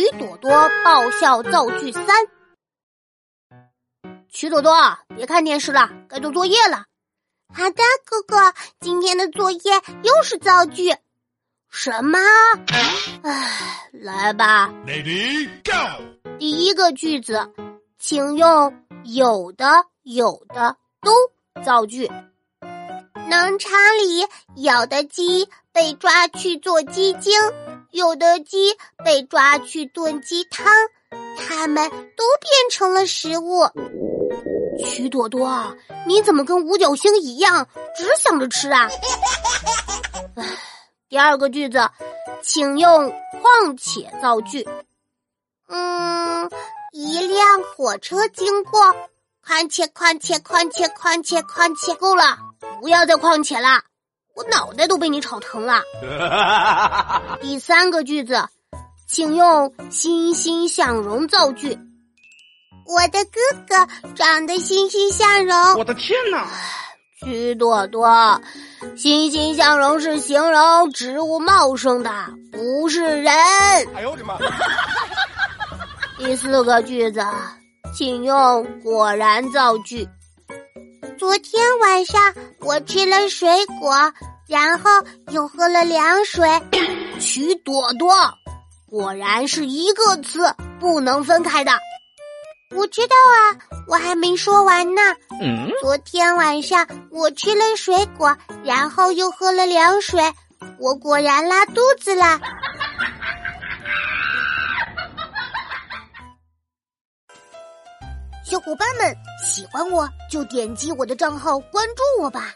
曲朵朵爆笑造句三。曲朵朵，别看电视了，该做作业了。好的，哥哥，今天的作业又是造句。什么？唉，来吧。Lady Go。第一个句子，请用有的、有的都造句。农场里有的鸡被抓去做鸡精，有的鸡被抓去炖鸡汤，它们都变成了食物。曲朵朵，你怎么跟五角星一样，只想着吃啊？第二个句子，请用况且造句。嗯，一辆火车经过，况且况且况且况且况且，够了。不要再况且啦，我脑袋都被你吵疼了。第三个句子，请用欣欣向荣造句。我的哥哥长得欣欣向荣。我的天哪！曲朵朵，欣欣向荣是形容植物茂盛的，不是人。哎呦我的妈！第四个句子，请用果然造句。昨天晚上我吃了水果，然后又喝了凉水。曲朵朵，果然是一个词，不能分开的。我知道啊，我还没说完呢。嗯，昨天晚上我吃了水果，然后又喝了凉水，我果然拉肚子了。小伙伴们喜欢我就点击我的账号关注我吧。